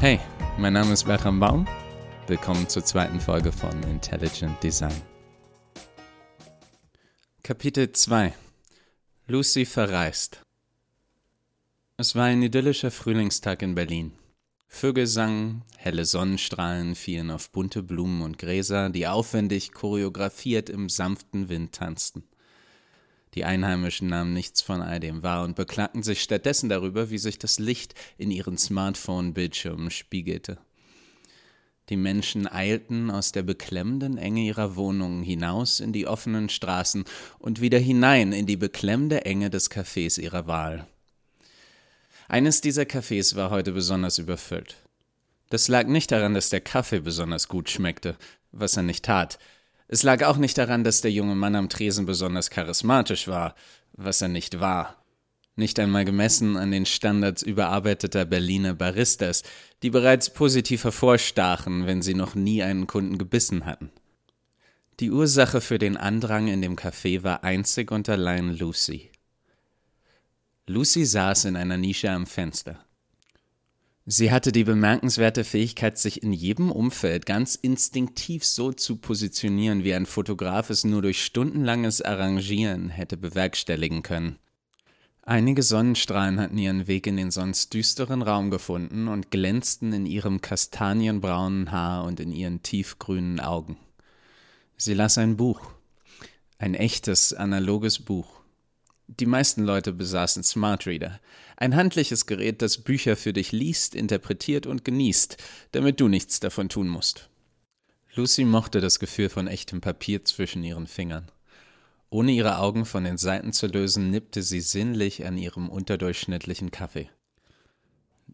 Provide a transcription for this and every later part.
Hey, mein Name ist Bertram Baum. Willkommen zur zweiten Folge von Intelligent Design. Kapitel 2 Lucy verreist. Es war ein idyllischer Frühlingstag in Berlin. Vögel sangen, helle Sonnenstrahlen fielen auf bunte Blumen und Gräser, die aufwendig choreografiert im sanften Wind tanzten. Die Einheimischen nahmen nichts von all dem wahr und beklagten sich stattdessen darüber, wie sich das Licht in ihren Smartphone-Bildschirmen spiegelte. Die Menschen eilten aus der beklemmenden Enge ihrer Wohnungen hinaus in die offenen Straßen und wieder hinein in die beklemmende Enge des Cafés ihrer Wahl. Eines dieser Cafés war heute besonders überfüllt. Das lag nicht daran, dass der Kaffee besonders gut schmeckte, was er nicht tat, es lag auch nicht daran, dass der junge Mann am Tresen besonders charismatisch war, was er nicht war. Nicht einmal gemessen an den Standards überarbeiteter Berliner Baristas, die bereits positiv hervorstachen, wenn sie noch nie einen Kunden gebissen hatten. Die Ursache für den Andrang in dem Café war einzig und allein Lucy. Lucy saß in einer Nische am Fenster. Sie hatte die bemerkenswerte Fähigkeit, sich in jedem Umfeld ganz instinktiv so zu positionieren, wie ein Fotograf es nur durch stundenlanges Arrangieren hätte bewerkstelligen können. Einige Sonnenstrahlen hatten ihren Weg in den sonst düsteren Raum gefunden und glänzten in ihrem kastanienbraunen Haar und in ihren tiefgrünen Augen. Sie las ein Buch, ein echtes, analoges Buch. Die meisten Leute besaßen Smart Reader, ein handliches Gerät, das Bücher für dich liest, interpretiert und genießt, damit du nichts davon tun musst. Lucy mochte das Gefühl von echtem Papier zwischen ihren Fingern. Ohne ihre Augen von den Seiten zu lösen, nippte sie sinnlich an ihrem unterdurchschnittlichen Kaffee.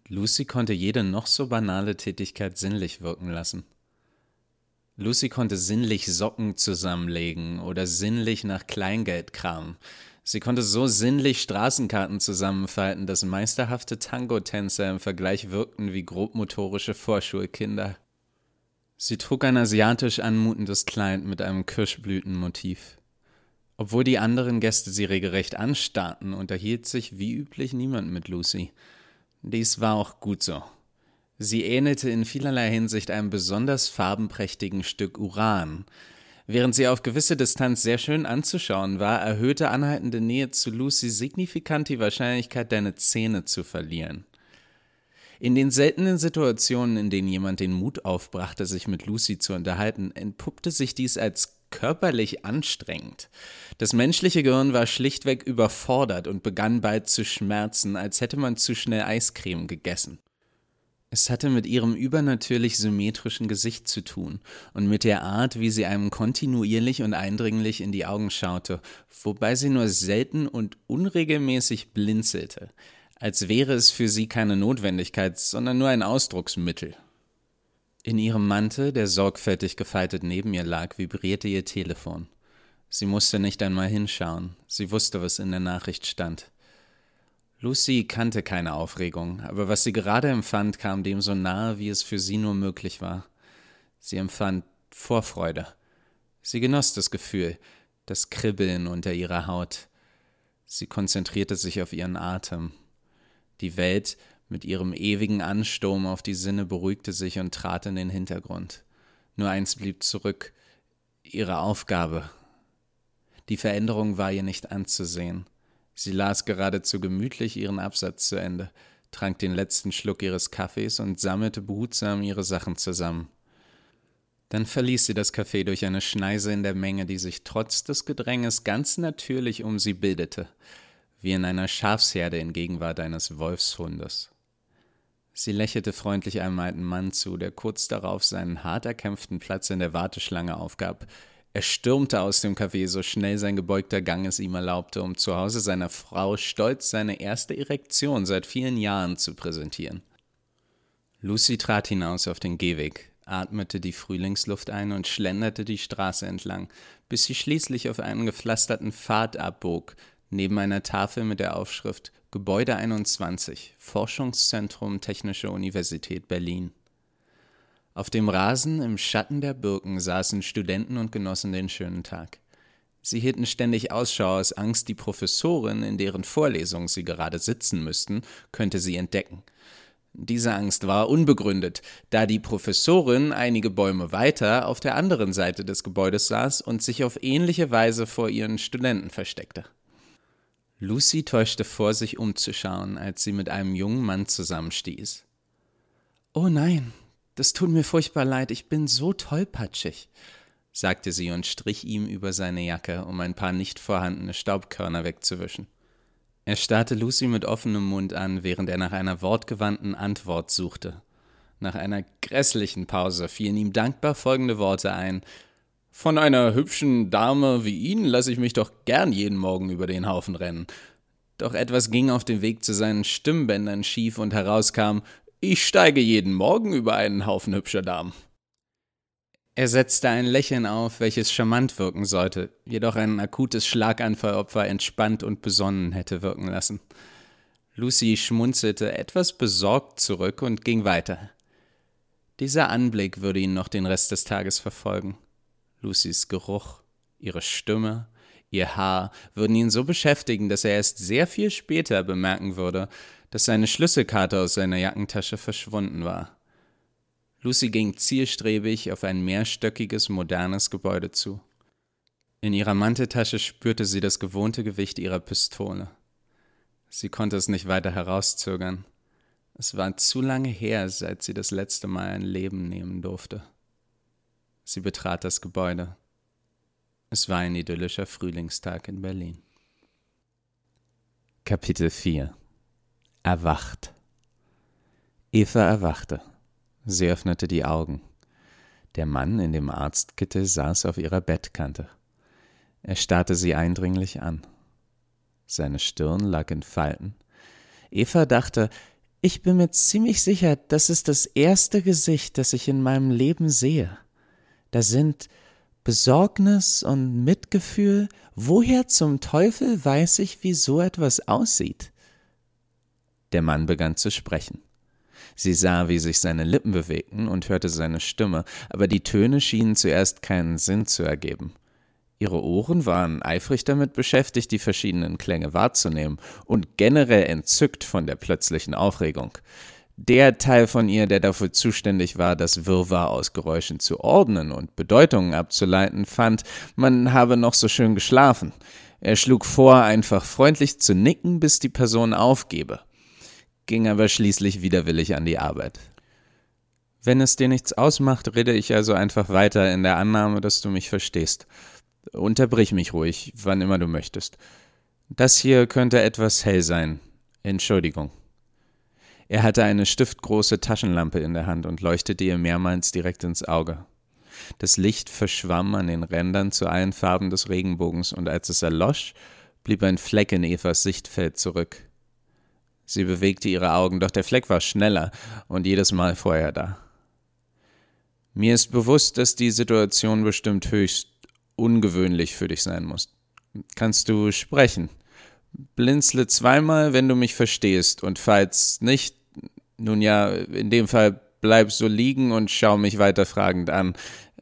Lucy konnte jede noch so banale Tätigkeit sinnlich wirken lassen. Lucy konnte sinnlich Socken zusammenlegen oder sinnlich nach Kleingeld kramen. Sie konnte so sinnlich Straßenkarten zusammenfalten, dass meisterhafte Tango-Tänzer im Vergleich wirkten wie grobmotorische Vorschulkinder. Sie trug ein asiatisch anmutendes Kleid mit einem Kirschblütenmotiv. Obwohl die anderen Gäste sie regelrecht anstarrten, unterhielt sich wie üblich niemand mit Lucy. Dies war auch gut so. Sie ähnelte in vielerlei Hinsicht einem besonders farbenprächtigen Stück Uran, Während sie auf gewisse Distanz sehr schön anzuschauen war, erhöhte anhaltende Nähe zu Lucy signifikant die Wahrscheinlichkeit, deine Zähne zu verlieren. In den seltenen Situationen, in denen jemand den Mut aufbrachte, sich mit Lucy zu unterhalten, entpuppte sich dies als körperlich anstrengend. Das menschliche Gehirn war schlichtweg überfordert und begann bald zu schmerzen, als hätte man zu schnell Eiscreme gegessen. Es hatte mit ihrem übernatürlich symmetrischen Gesicht zu tun und mit der Art, wie sie einem kontinuierlich und eindringlich in die Augen schaute, wobei sie nur selten und unregelmäßig blinzelte, als wäre es für sie keine Notwendigkeit, sondern nur ein Ausdrucksmittel. In ihrem Mantel, der sorgfältig gefaltet neben ihr lag, vibrierte ihr Telefon. Sie musste nicht einmal hinschauen, sie wusste, was in der Nachricht stand. Lucy kannte keine Aufregung, aber was sie gerade empfand, kam dem so nahe, wie es für sie nur möglich war. Sie empfand Vorfreude. Sie genoss das Gefühl, das Kribbeln unter ihrer Haut. Sie konzentrierte sich auf ihren Atem. Die Welt mit ihrem ewigen Ansturm auf die Sinne beruhigte sich und trat in den Hintergrund. Nur eins blieb zurück ihre Aufgabe. Die Veränderung war ihr nicht anzusehen. Sie las geradezu gemütlich ihren Absatz zu Ende, trank den letzten Schluck ihres Kaffees und sammelte behutsam ihre Sachen zusammen. Dann verließ sie das Café durch eine Schneise in der Menge, die sich trotz des Gedränges ganz natürlich um sie bildete, wie in einer Schafsherde in Gegenwart eines Wolfshundes. Sie lächelte freundlich einem alten Mann zu, der kurz darauf seinen hart erkämpften Platz in der Warteschlange aufgab, er stürmte aus dem Café, so schnell sein gebeugter Gang es ihm erlaubte, um zu Hause seiner Frau stolz seine erste Erektion seit vielen Jahren zu präsentieren. Lucy trat hinaus auf den Gehweg, atmete die Frühlingsluft ein und schlenderte die Straße entlang, bis sie schließlich auf einen gepflasterten Pfad abbog, neben einer Tafel mit der Aufschrift Gebäude 21, Forschungszentrum Technische Universität Berlin. Auf dem Rasen im Schatten der Birken saßen Studenten und genossen den schönen Tag. Sie hielten ständig Ausschau aus Angst, die Professorin, in deren Vorlesung sie gerade sitzen müssten, könnte sie entdecken. Diese Angst war unbegründet, da die Professorin einige Bäume weiter auf der anderen Seite des Gebäudes saß und sich auf ähnliche Weise vor ihren Studenten versteckte. Lucy täuschte vor, sich umzuschauen, als sie mit einem jungen Mann zusammenstieß. Oh nein, das tut mir furchtbar leid, ich bin so tollpatschig, sagte sie und strich ihm über seine Jacke, um ein paar nicht vorhandene Staubkörner wegzuwischen. Er starrte Lucy mit offenem Mund an, während er nach einer wortgewandten Antwort suchte. Nach einer grässlichen Pause fielen ihm dankbar folgende Worte ein. Von einer hübschen Dame wie Ihnen lasse ich mich doch gern jeden Morgen über den Haufen rennen. Doch etwas ging auf dem Weg zu seinen Stimmbändern schief und herauskam, ich steige jeden Morgen über einen Haufen hübscher Damen. Er setzte ein Lächeln auf, welches charmant wirken sollte, jedoch ein akutes Schlaganfallopfer entspannt und besonnen hätte wirken lassen. Lucy schmunzelte etwas besorgt zurück und ging weiter. Dieser Anblick würde ihn noch den Rest des Tages verfolgen. Lucys Geruch, ihre Stimme, ihr Haar würden ihn so beschäftigen, dass er erst sehr viel später bemerken würde, dass seine Schlüsselkarte aus seiner Jackentasche verschwunden war. Lucy ging zielstrebig auf ein mehrstöckiges, modernes Gebäude zu. In ihrer Manteltasche spürte sie das gewohnte Gewicht ihrer Pistole. Sie konnte es nicht weiter herauszögern. Es war zu lange her, seit sie das letzte Mal ein Leben nehmen durfte. Sie betrat das Gebäude. Es war ein idyllischer Frühlingstag in Berlin. Kapitel 4 Erwacht Eva erwachte. Sie öffnete die Augen. Der Mann in dem Arztkittel saß auf ihrer Bettkante. Er starrte sie eindringlich an. Seine Stirn lag in Falten. Eva dachte, ich bin mir ziemlich sicher, das ist das erste Gesicht, das ich in meinem Leben sehe. Da sind Besorgnis und Mitgefühl. Woher zum Teufel weiß ich, wie so etwas aussieht? Der Mann begann zu sprechen. Sie sah, wie sich seine Lippen bewegten und hörte seine Stimme, aber die Töne schienen zuerst keinen Sinn zu ergeben. Ihre Ohren waren eifrig damit beschäftigt, die verschiedenen Klänge wahrzunehmen und generell entzückt von der plötzlichen Aufregung. Der Teil von ihr, der dafür zuständig war, das Wirrwarr aus Geräuschen zu ordnen und Bedeutungen abzuleiten, fand, man habe noch so schön geschlafen. Er schlug vor, einfach freundlich zu nicken, bis die Person aufgebe ging aber schließlich widerwillig an die Arbeit. Wenn es dir nichts ausmacht, rede ich also einfach weiter in der Annahme, dass du mich verstehst. Unterbrich mich ruhig, wann immer du möchtest. Das hier könnte etwas hell sein. Entschuldigung. Er hatte eine stiftgroße Taschenlampe in der Hand und leuchtete ihr mehrmals direkt ins Auge. Das Licht verschwamm an den Rändern zu allen Farben des Regenbogens, und als es erlosch, blieb ein Fleck in Evas Sichtfeld zurück. Sie bewegte ihre Augen, doch der Fleck war schneller und jedes Mal vorher da. Mir ist bewusst, dass die Situation bestimmt höchst ungewöhnlich für dich sein muss. Kannst du sprechen? Blinzle zweimal, wenn du mich verstehst, und falls nicht, nun ja, in dem Fall bleib so liegen und schau mich weiter fragend an.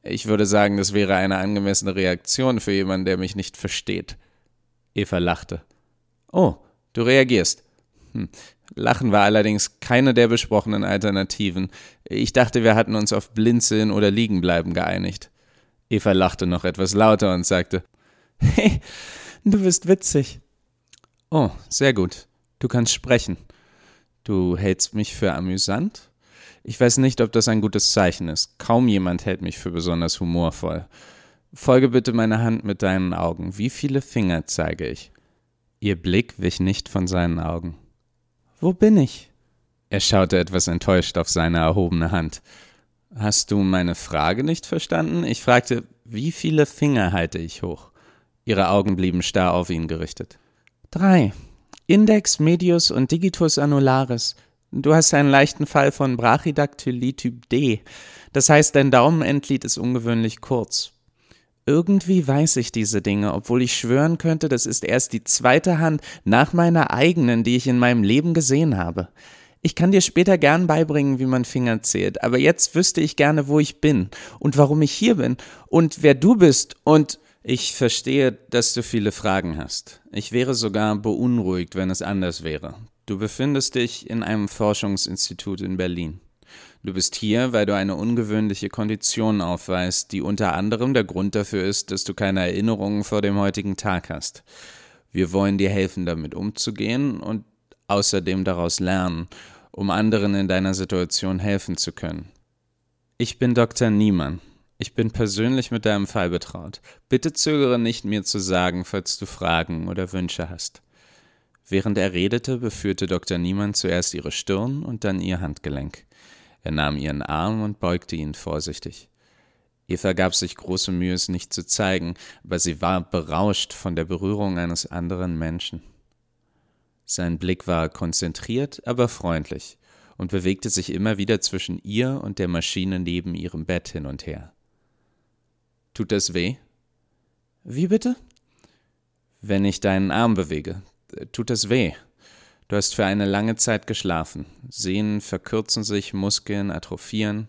Ich würde sagen, das wäre eine angemessene Reaktion für jemanden, der mich nicht versteht. Eva lachte. Oh, du reagierst. Hm. Lachen war allerdings keine der besprochenen Alternativen. Ich dachte, wir hatten uns auf Blinzeln oder Liegenbleiben geeinigt. Eva lachte noch etwas lauter und sagte, Hey, du bist witzig. Oh, sehr gut. Du kannst sprechen. Du hältst mich für amüsant? Ich weiß nicht, ob das ein gutes Zeichen ist. Kaum jemand hält mich für besonders humorvoll. Folge bitte meiner Hand mit deinen Augen. Wie viele Finger zeige ich? Ihr Blick wich nicht von seinen Augen. Wo bin ich? Er schaute etwas enttäuscht auf seine erhobene Hand. Hast du meine Frage nicht verstanden? Ich fragte, wie viele Finger halte ich hoch? Ihre Augen blieben starr auf ihn gerichtet. Drei. Index, Medius und Digitus annularis. Du hast einen leichten Fall von Brachydactylie Typ D. Das heißt, dein Daumenendglied ist ungewöhnlich kurz. Irgendwie weiß ich diese Dinge, obwohl ich schwören könnte, das ist erst die zweite Hand nach meiner eigenen, die ich in meinem Leben gesehen habe. Ich kann dir später gern beibringen, wie man Finger zählt, aber jetzt wüsste ich gerne, wo ich bin und warum ich hier bin und wer du bist und ich verstehe, dass du viele Fragen hast. Ich wäre sogar beunruhigt, wenn es anders wäre. Du befindest dich in einem Forschungsinstitut in Berlin. Du bist hier, weil du eine ungewöhnliche Kondition aufweist, die unter anderem der Grund dafür ist, dass du keine Erinnerungen vor dem heutigen Tag hast. Wir wollen dir helfen, damit umzugehen und außerdem daraus lernen, um anderen in deiner Situation helfen zu können. Ich bin Dr. Niemann. Ich bin persönlich mit deinem Fall betraut. Bitte zögere nicht, mir zu sagen, falls du Fragen oder Wünsche hast. Während er redete, beführte Dr. Niemann zuerst ihre Stirn und dann ihr Handgelenk. Er nahm ihren Arm und beugte ihn vorsichtig. Eva gab sich große Mühe, es nicht zu zeigen, aber sie war berauscht von der Berührung eines anderen Menschen. Sein Blick war konzentriert, aber freundlich und bewegte sich immer wieder zwischen ihr und der Maschine neben ihrem Bett hin und her. Tut das weh? Wie bitte? Wenn ich deinen Arm bewege, tut das weh. Du hast für eine lange Zeit geschlafen. Sehnen verkürzen sich, Muskeln atrophieren.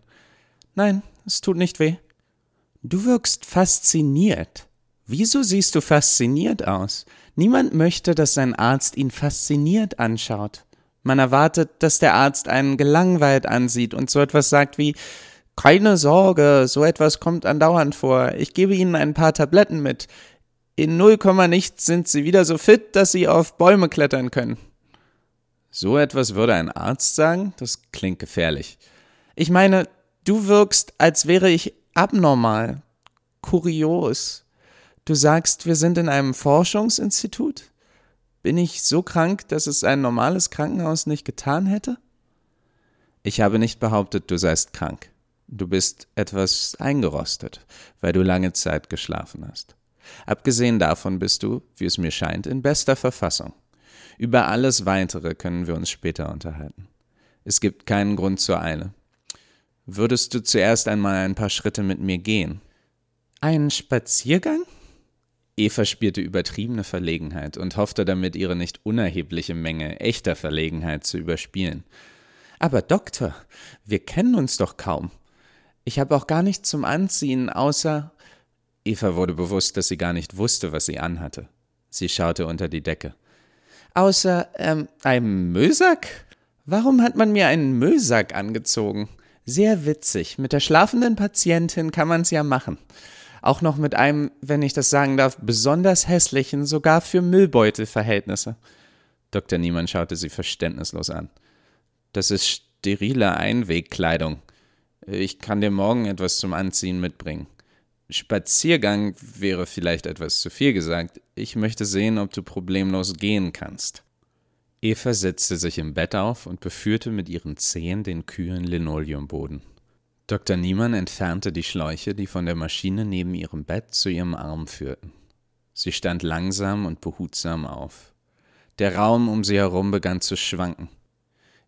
Nein, es tut nicht weh. Du wirkst fasziniert. Wieso siehst du fasziniert aus? Niemand möchte, dass sein Arzt ihn fasziniert anschaut. Man erwartet, dass der Arzt einen gelangweilt ansieht und so etwas sagt wie keine Sorge, so etwas kommt andauernd vor. Ich gebe Ihnen ein paar Tabletten mit. In null Komma nichts sind Sie wieder so fit, dass Sie auf Bäume klettern können. So etwas würde ein Arzt sagen? Das klingt gefährlich. Ich meine, du wirkst, als wäre ich abnormal, kurios. Du sagst, wir sind in einem Forschungsinstitut? Bin ich so krank, dass es ein normales Krankenhaus nicht getan hätte? Ich habe nicht behauptet, du seist krank. Du bist etwas eingerostet, weil du lange Zeit geschlafen hast. Abgesehen davon bist du, wie es mir scheint, in bester Verfassung. Über alles Weitere können wir uns später unterhalten. Es gibt keinen Grund zur Eile. Würdest du zuerst einmal ein paar Schritte mit mir gehen? Einen Spaziergang? Eva spürte übertriebene Verlegenheit und hoffte damit, ihre nicht unerhebliche Menge echter Verlegenheit zu überspielen. Aber Doktor, wir kennen uns doch kaum. Ich habe auch gar nichts zum Anziehen, außer. Eva wurde bewusst, dass sie gar nicht wusste, was sie anhatte. Sie schaute unter die Decke. Außer, ähm, einem Mösack? Warum hat man mir einen Mösack angezogen? Sehr witzig. Mit der schlafenden Patientin kann man's ja machen. Auch noch mit einem, wenn ich das sagen darf, besonders hässlichen, sogar für Müllbeutelverhältnisse. Dr. Niemann schaute sie verständnislos an. Das ist sterile Einwegkleidung. Ich kann dir morgen etwas zum Anziehen mitbringen. Spaziergang wäre vielleicht etwas zu viel gesagt. Ich möchte sehen, ob du problemlos gehen kannst. Eva setzte sich im Bett auf und beführte mit ihren Zehen den kühlen Linoleumboden. Dr. Niemann entfernte die Schläuche, die von der Maschine neben ihrem Bett zu ihrem Arm führten. Sie stand langsam und behutsam auf. Der Raum um sie herum begann zu schwanken.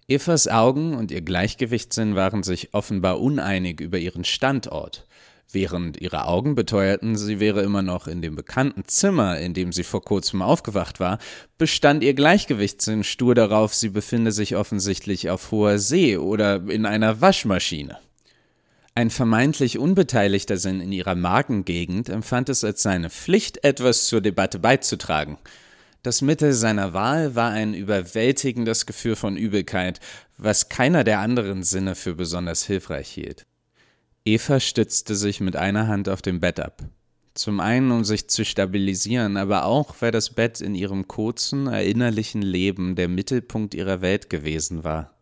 Evas Augen und ihr Gleichgewichtssinn waren sich offenbar uneinig über ihren Standort, während ihre Augen beteuerten, sie wäre immer noch in dem bekannten Zimmer, in dem sie vor kurzem aufgewacht war, bestand ihr Gleichgewichtssinn stur darauf, sie befinde sich offensichtlich auf hoher See oder in einer Waschmaschine. Ein vermeintlich unbeteiligter Sinn in ihrer Magengegend empfand es als seine Pflicht, etwas zur Debatte beizutragen – das Mittel seiner Wahl war ein überwältigendes Gefühl von Übelkeit, was keiner der anderen Sinne für besonders hilfreich hielt. Eva stützte sich mit einer Hand auf dem Bett ab. Zum einen, um sich zu stabilisieren, aber auch, weil das Bett in ihrem kurzen, erinnerlichen Leben der Mittelpunkt ihrer Welt gewesen war.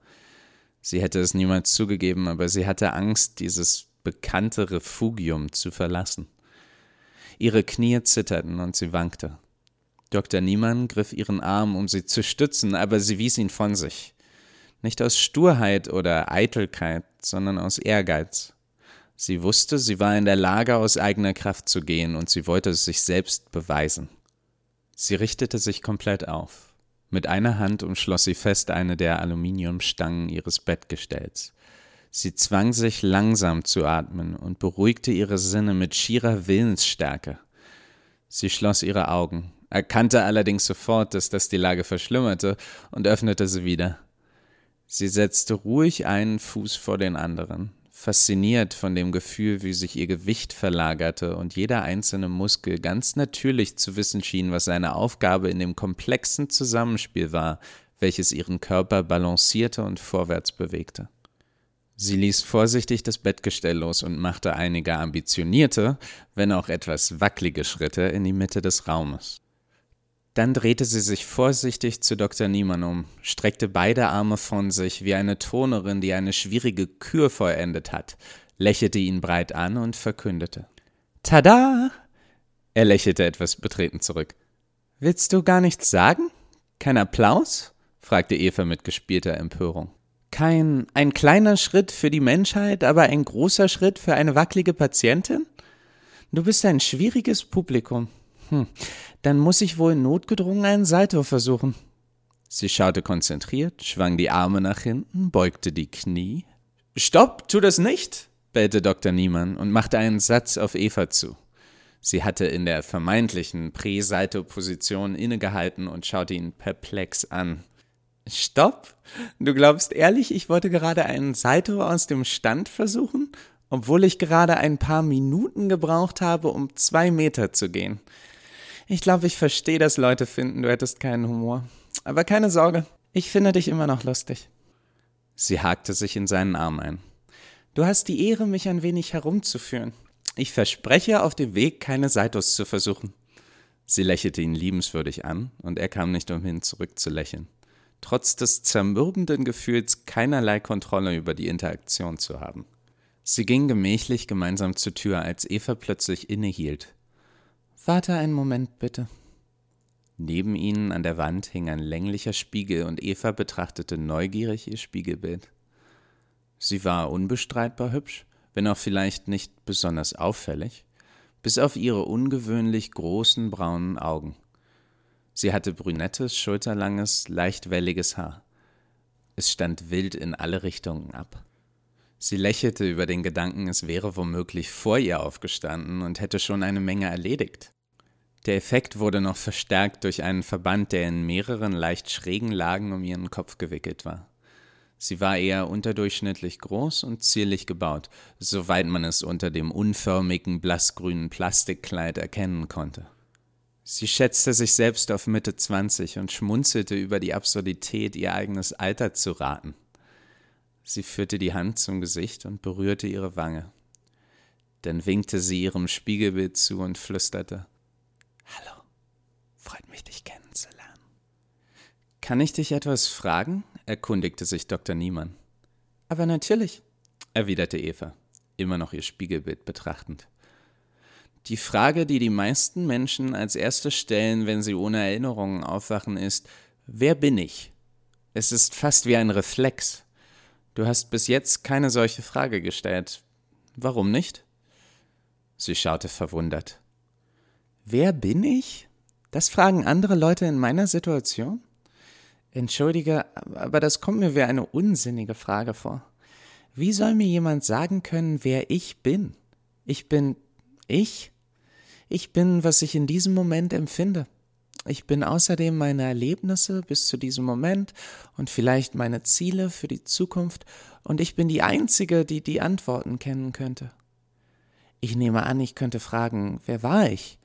Sie hätte es niemals zugegeben, aber sie hatte Angst, dieses bekannte Refugium zu verlassen. Ihre Knie zitterten und sie wankte. Dr. Niemann griff ihren Arm, um sie zu stützen, aber sie wies ihn von sich. Nicht aus Sturheit oder Eitelkeit, sondern aus Ehrgeiz. Sie wusste, sie war in der Lage, aus eigener Kraft zu gehen, und sie wollte es sich selbst beweisen. Sie richtete sich komplett auf. Mit einer Hand umschloss sie fest eine der Aluminiumstangen ihres Bettgestells. Sie zwang sich langsam zu atmen und beruhigte ihre Sinne mit schierer Willensstärke. Sie schloss ihre Augen, erkannte allerdings sofort, dass das die Lage verschlimmerte und öffnete sie wieder. Sie setzte ruhig einen Fuß vor den anderen, fasziniert von dem Gefühl, wie sich ihr Gewicht verlagerte und jeder einzelne Muskel ganz natürlich zu wissen schien, was seine Aufgabe in dem komplexen Zusammenspiel war, welches ihren Körper balancierte und vorwärts bewegte. Sie ließ vorsichtig das Bettgestell los und machte einige ambitionierte, wenn auch etwas wackelige Schritte in die Mitte des Raumes. Dann drehte sie sich vorsichtig zu Dr. Niemann um, streckte beide Arme von sich wie eine Turnerin, die eine schwierige Kür vollendet hat, lächelte ihn breit an und verkündete. Tada! Er lächelte etwas betreten zurück. Willst du gar nichts sagen? Kein Applaus? fragte Eva mit gespielter Empörung. Kein ein kleiner Schritt für die Menschheit, aber ein großer Schritt für eine wackelige Patientin? Du bist ein schwieriges Publikum. Hm, dann muss ich wohl notgedrungen einen Salto versuchen. Sie schaute konzentriert, schwang die Arme nach hinten, beugte die Knie. Stopp, tu das nicht, bellte Dr. Niemann und machte einen Satz auf Eva zu. Sie hatte in der vermeintlichen Prä-Salto-Position innegehalten und schaute ihn perplex an. Stopp? Du glaubst ehrlich, ich wollte gerade einen Salto aus dem Stand versuchen, obwohl ich gerade ein paar Minuten gebraucht habe, um zwei Meter zu gehen. Ich glaube, ich verstehe, dass Leute finden, du hättest keinen Humor. Aber keine Sorge, ich finde dich immer noch lustig. Sie hakte sich in seinen Arm ein. Du hast die Ehre, mich ein wenig herumzuführen. Ich verspreche, auf dem Weg keine Seitus zu versuchen. Sie lächelte ihn liebenswürdig an, und er kam nicht umhin, zurückzulächeln, trotz des zermürbenden Gefühls, keinerlei Kontrolle über die Interaktion zu haben. Sie ging gemächlich gemeinsam zur Tür, als Eva plötzlich innehielt, Warte einen Moment, bitte. Neben ihnen an der Wand hing ein länglicher Spiegel und Eva betrachtete neugierig ihr Spiegelbild. Sie war unbestreitbar hübsch, wenn auch vielleicht nicht besonders auffällig, bis auf ihre ungewöhnlich großen braunen Augen. Sie hatte brünettes, schulterlanges, leicht welliges Haar. Es stand wild in alle Richtungen ab. Sie lächelte über den Gedanken, es wäre womöglich vor ihr aufgestanden und hätte schon eine Menge erledigt. Der Effekt wurde noch verstärkt durch einen Verband, der in mehreren leicht schrägen Lagen um ihren Kopf gewickelt war. Sie war eher unterdurchschnittlich groß und zierlich gebaut, soweit man es unter dem unförmigen, blassgrünen Plastikkleid erkennen konnte. Sie schätzte sich selbst auf Mitte zwanzig und schmunzelte über die Absurdität, ihr eigenes Alter zu raten. Sie führte die Hand zum Gesicht und berührte ihre Wange. Dann winkte sie ihrem Spiegelbild zu und flüsterte Hallo, freut mich, dich kennenzulernen. Kann ich dich etwas fragen? erkundigte sich Dr. Niemann. Aber natürlich, erwiderte Eva, immer noch ihr Spiegelbild betrachtend. Die Frage, die die meisten Menschen als erstes stellen, wenn sie ohne Erinnerungen aufwachen, ist, wer bin ich? Es ist fast wie ein Reflex. Du hast bis jetzt keine solche Frage gestellt. Warum nicht? Sie schaute verwundert. Wer bin ich? Das fragen andere Leute in meiner Situation? Entschuldige, aber das kommt mir wie eine unsinnige Frage vor. Wie soll mir jemand sagen können, wer ich bin? Ich bin ich? Ich bin, was ich in diesem Moment empfinde. Ich bin außerdem meine Erlebnisse bis zu diesem Moment und vielleicht meine Ziele für die Zukunft und ich bin die Einzige, die die Antworten kennen könnte. Ich nehme an, ich könnte fragen, wer war ich?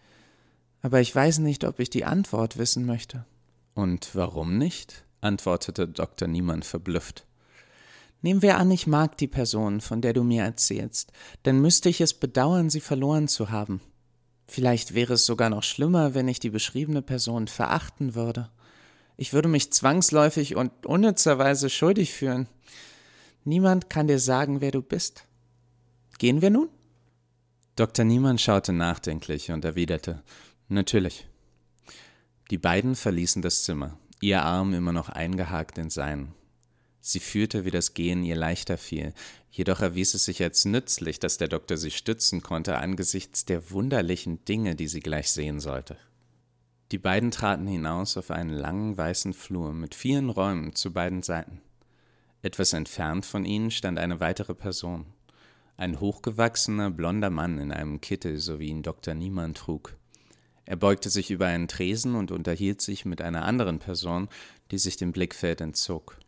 aber ich weiß nicht, ob ich die Antwort wissen möchte. Und warum nicht? antwortete Dr. Niemann verblüfft. Nehmen wir an, ich mag die Person, von der du mir erzählst, dann müsste ich es bedauern, sie verloren zu haben. Vielleicht wäre es sogar noch schlimmer, wenn ich die beschriebene Person verachten würde. Ich würde mich zwangsläufig und unnützerweise schuldig fühlen. Niemand kann dir sagen, wer du bist. Gehen wir nun? Dr. Niemann schaute nachdenklich und erwiderte Natürlich. Die beiden verließen das Zimmer, ihr Arm immer noch eingehakt in seinen. Sie fühlte, wie das Gehen ihr leichter fiel, jedoch erwies es sich als nützlich, dass der Doktor sie stützen konnte angesichts der wunderlichen Dinge, die sie gleich sehen sollte. Die beiden traten hinaus auf einen langen weißen Flur mit vielen Räumen zu beiden Seiten. Etwas entfernt von ihnen stand eine weitere Person, ein hochgewachsener, blonder Mann in einem Kittel, so wie ihn Dr. Niemann trug. Er beugte sich über einen Tresen und unterhielt sich mit einer anderen Person, die sich dem Blickfeld entzog.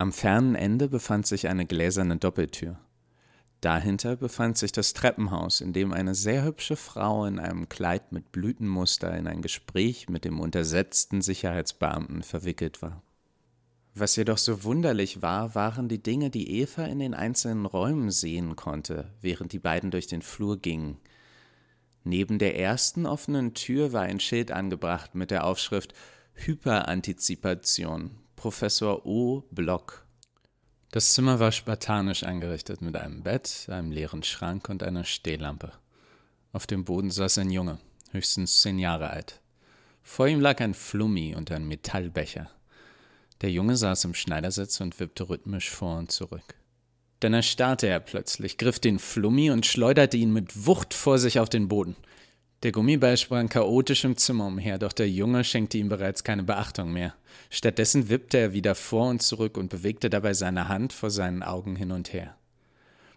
Am fernen Ende befand sich eine gläserne Doppeltür. Dahinter befand sich das Treppenhaus, in dem eine sehr hübsche Frau in einem Kleid mit Blütenmuster in ein Gespräch mit dem untersetzten Sicherheitsbeamten verwickelt war. Was jedoch so wunderlich war, waren die Dinge, die Eva in den einzelnen Räumen sehen konnte, während die beiden durch den Flur gingen. Neben der ersten offenen Tür war ein Schild angebracht mit der Aufschrift Hyperantizipation, Professor O. Block. Das Zimmer war spartanisch eingerichtet mit einem Bett, einem leeren Schrank und einer Stehlampe. Auf dem Boden saß ein Junge, höchstens zehn Jahre alt. Vor ihm lag ein Flummi und ein Metallbecher. Der Junge saß im Schneidersitz und wippte rhythmisch vor und zurück. Dann erstarrte er plötzlich, griff den Flummi und schleuderte ihn mit Wucht vor sich auf den Boden. Der Gummiball sprang chaotisch im Zimmer umher, doch der Junge schenkte ihm bereits keine Beachtung mehr. Stattdessen wippte er wieder vor und zurück und bewegte dabei seine Hand vor seinen Augen hin und her.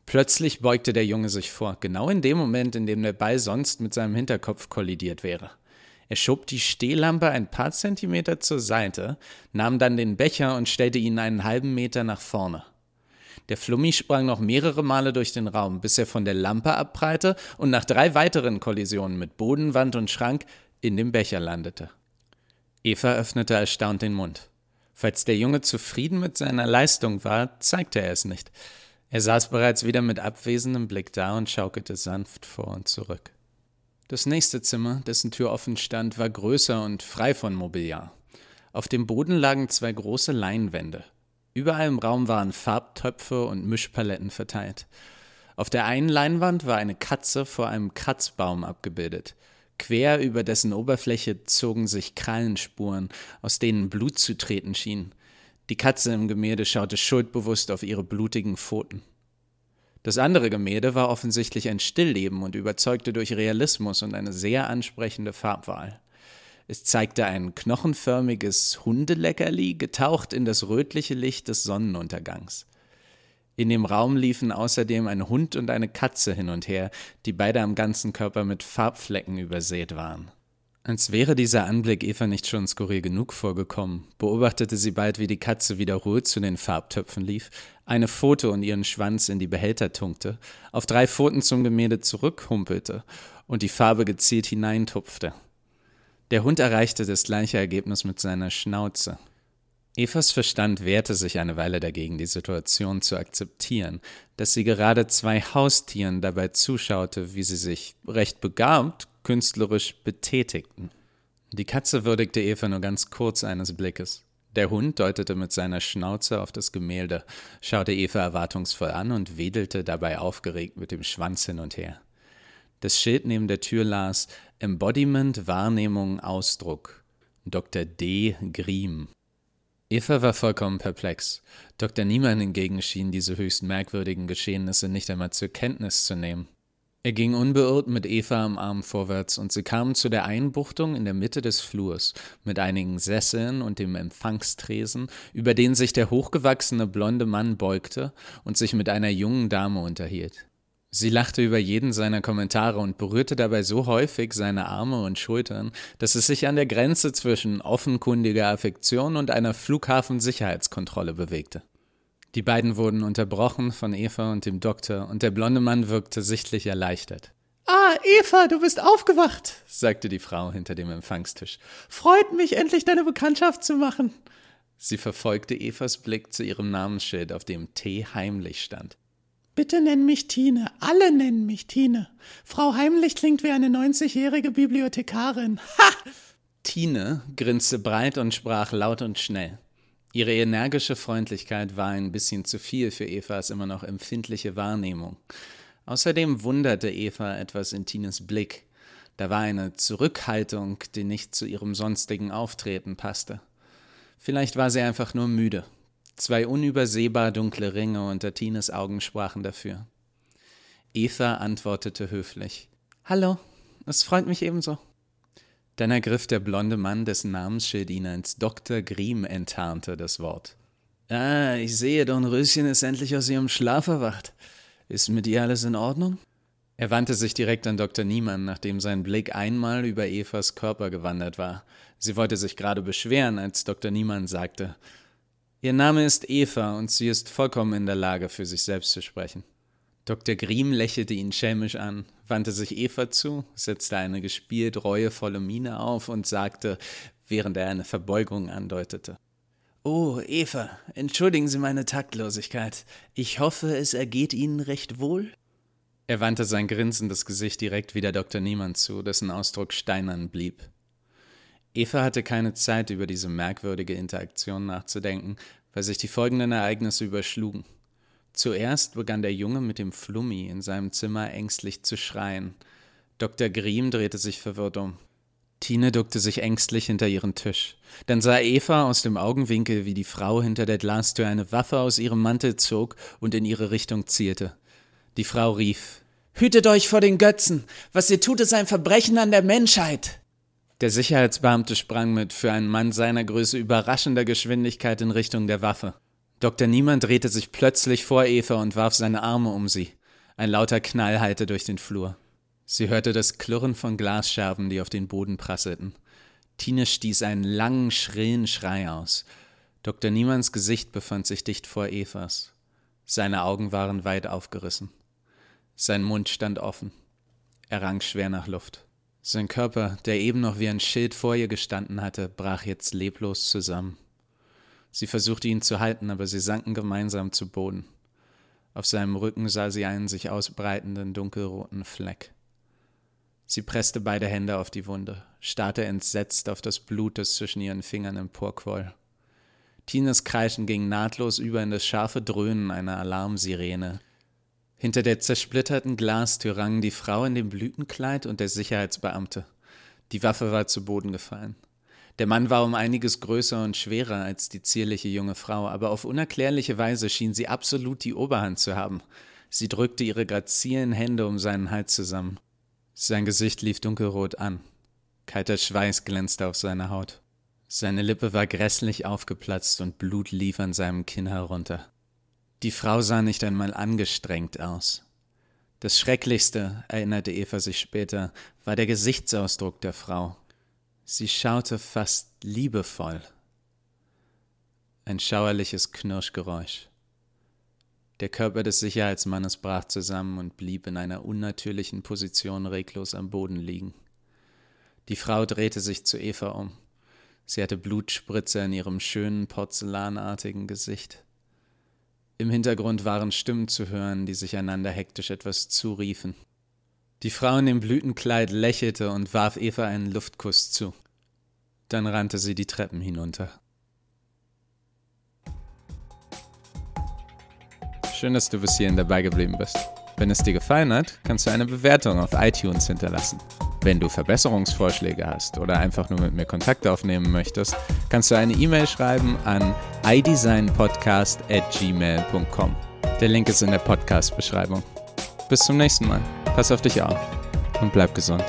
Plötzlich beugte der Junge sich vor, genau in dem Moment, in dem der Ball sonst mit seinem Hinterkopf kollidiert wäre. Er schob die Stehlampe ein paar Zentimeter zur Seite, nahm dann den Becher und stellte ihn einen halben Meter nach vorne. Der Flummi sprang noch mehrere Male durch den Raum, bis er von der Lampe abprallte und nach drei weiteren Kollisionen mit Boden, Wand und Schrank in dem Becher landete. Eva öffnete erstaunt den Mund. Falls der Junge zufrieden mit seiner Leistung war, zeigte er es nicht. Er saß bereits wieder mit abwesendem Blick da und schaukelte sanft vor und zurück. Das nächste Zimmer, dessen Tür offen stand, war größer und frei von Mobiliar. Auf dem Boden lagen zwei große Leinwände. Überall im Raum waren Farbtöpfe und Mischpaletten verteilt. Auf der einen Leinwand war eine Katze vor einem Kratzbaum abgebildet. Quer über dessen Oberfläche zogen sich Krallenspuren, aus denen Blut zu treten schien. Die Katze im Gemälde schaute schuldbewusst auf ihre blutigen Pfoten. Das andere Gemälde war offensichtlich ein Stillleben und überzeugte durch Realismus und eine sehr ansprechende Farbwahl. Es zeigte ein knochenförmiges Hundeleckerli, getaucht in das rötliche Licht des Sonnenuntergangs. In dem Raum liefen außerdem ein Hund und eine Katze hin und her, die beide am ganzen Körper mit Farbflecken übersät waren. Als wäre dieser Anblick Eva nicht schon skurril genug vorgekommen, beobachtete sie bald, wie die Katze wiederholt zu den Farbtöpfen lief, eine Pfote und ihren Schwanz in die Behälter tunkte, auf drei Pfoten zum Gemälde zurückhumpelte und die Farbe gezielt hineintupfte. Der Hund erreichte das gleiche Ergebnis mit seiner Schnauze. Evas Verstand wehrte sich eine Weile dagegen, die Situation zu akzeptieren, dass sie gerade zwei Haustieren dabei zuschaute, wie sie sich recht begabt künstlerisch betätigten. Die Katze würdigte Eva nur ganz kurz eines Blickes. Der Hund deutete mit seiner Schnauze auf das Gemälde, schaute Eva erwartungsvoll an und wedelte dabei aufgeregt mit dem Schwanz hin und her. Das Schild neben der Tür las Embodiment, Wahrnehmung, Ausdruck. Dr. D. Griem. Eva war vollkommen perplex. Dr. Niemann hingegen schien diese höchst merkwürdigen Geschehnisse nicht einmal zur Kenntnis zu nehmen. Er ging unbeirrt mit Eva am Arm vorwärts, und sie kamen zu der Einbuchtung in der Mitte des Flurs, mit einigen Sesseln und dem Empfangstresen, über den sich der hochgewachsene blonde Mann beugte und sich mit einer jungen Dame unterhielt. Sie lachte über jeden seiner Kommentare und berührte dabei so häufig seine Arme und Schultern, dass es sich an der Grenze zwischen offenkundiger Affektion und einer Flughafensicherheitskontrolle bewegte. Die beiden wurden unterbrochen von Eva und dem Doktor, und der blonde Mann wirkte sichtlich erleichtert. Ah, Eva, du bist aufgewacht, sagte die Frau hinter dem Empfangstisch. Freut mich, endlich deine Bekanntschaft zu machen. Sie verfolgte Evas Blick zu ihrem Namensschild, auf dem T heimlich stand. Bitte nenn mich Tine. Alle nennen mich Tine. Frau Heimlich klingt wie eine 90-jährige Bibliothekarin. Ha! Tine grinste breit und sprach laut und schnell. Ihre energische Freundlichkeit war ein bisschen zu viel für Evas immer noch empfindliche Wahrnehmung. Außerdem wunderte Eva etwas in Tines Blick. Da war eine Zurückhaltung, die nicht zu ihrem sonstigen Auftreten passte. Vielleicht war sie einfach nur müde. Zwei unübersehbar dunkle Ringe unter Tines Augen sprachen dafür. Eva antwortete höflich. Hallo, es freut mich ebenso. Dann ergriff der blonde Mann, dessen Namensschild ihn als Dr. Griem enttarnte, das Wort. Ah, ich sehe, Don Röschen ist endlich aus ihrem Schlaf erwacht. Ist mit ihr alles in Ordnung? Er wandte sich direkt an Dr. Niemann, nachdem sein Blick einmal über Evas Körper gewandert war. Sie wollte sich gerade beschweren, als Dr. Niemann sagte, Ihr Name ist Eva und sie ist vollkommen in der Lage, für sich selbst zu sprechen. Dr. Griem lächelte ihn schelmisch an, wandte sich Eva zu, setzte eine gespielt reuevolle Miene auf und sagte, während er eine Verbeugung andeutete. Oh, Eva, entschuldigen Sie meine Taktlosigkeit. Ich hoffe, es ergeht Ihnen recht wohl? Er wandte sein grinsendes Gesicht direkt wieder Dr. Niemann zu, dessen Ausdruck steinern blieb. Eva hatte keine Zeit, über diese merkwürdige Interaktion nachzudenken, weil sich die folgenden Ereignisse überschlugen. Zuerst begann der Junge mit dem Flummi in seinem Zimmer ängstlich zu schreien. Dr. Griem drehte sich verwirrt um. Tine duckte sich ängstlich hinter ihren Tisch. Dann sah Eva aus dem Augenwinkel, wie die Frau hinter der Glastür eine Waffe aus ihrem Mantel zog und in ihre Richtung zielte. Die Frau rief Hütet euch vor den Götzen. Was ihr tut, ist ein Verbrechen an der Menschheit. Der Sicherheitsbeamte sprang mit für einen Mann seiner Größe überraschender Geschwindigkeit in Richtung der Waffe. Dr. Niemann drehte sich plötzlich vor Eva und warf seine Arme um sie. Ein lauter Knall hallte durch den Flur. Sie hörte das Klirren von Glasscherben, die auf den Boden prasselten. Tine stieß einen langen, schrillen Schrei aus. Dr. Niemanns Gesicht befand sich dicht vor Evas. Seine Augen waren weit aufgerissen. Sein Mund stand offen. Er rang schwer nach Luft. Sein Körper, der eben noch wie ein Schild vor ihr gestanden hatte, brach jetzt leblos zusammen. Sie versuchte ihn zu halten, aber sie sanken gemeinsam zu Boden. Auf seinem Rücken sah sie einen sich ausbreitenden dunkelroten Fleck. Sie presste beide Hände auf die Wunde, starrte entsetzt auf das Blut, das zwischen ihren Fingern emporquoll. Tines Kreischen ging nahtlos über in das scharfe Dröhnen einer Alarmsirene, hinter der zersplitterten Glastür rangen die Frau in dem Blütenkleid und der Sicherheitsbeamte. Die Waffe war zu Boden gefallen. Der Mann war um einiges größer und schwerer als die zierliche junge Frau, aber auf unerklärliche Weise schien sie absolut die Oberhand zu haben. Sie drückte ihre grazilen Hände um seinen Hals zusammen. Sein Gesicht lief dunkelrot an. Kalter Schweiß glänzte auf seiner Haut. Seine Lippe war grässlich aufgeplatzt und Blut lief an seinem Kinn herunter. Die Frau sah nicht einmal angestrengt aus. Das Schrecklichste, erinnerte Eva sich später, war der Gesichtsausdruck der Frau. Sie schaute fast liebevoll. Ein schauerliches Knirschgeräusch. Der Körper des Sicherheitsmannes brach zusammen und blieb in einer unnatürlichen Position reglos am Boden liegen. Die Frau drehte sich zu Eva um. Sie hatte Blutspritze in ihrem schönen porzellanartigen Gesicht. Im Hintergrund waren Stimmen zu hören, die sich einander hektisch etwas zuriefen. Die Frau in dem Blütenkleid lächelte und warf Eva einen Luftkuss zu. Dann rannte sie die Treppen hinunter. Schön, dass du bis hierhin dabei geblieben bist. Wenn es dir gefallen hat, kannst du eine Bewertung auf iTunes hinterlassen. Wenn du Verbesserungsvorschläge hast oder einfach nur mit mir Kontakt aufnehmen möchtest, kannst du eine E-Mail schreiben an idesignpodcast@gmail.com. Der Link ist in der Podcast-Beschreibung. Bis zum nächsten Mal. Pass auf dich auf und bleib gesund.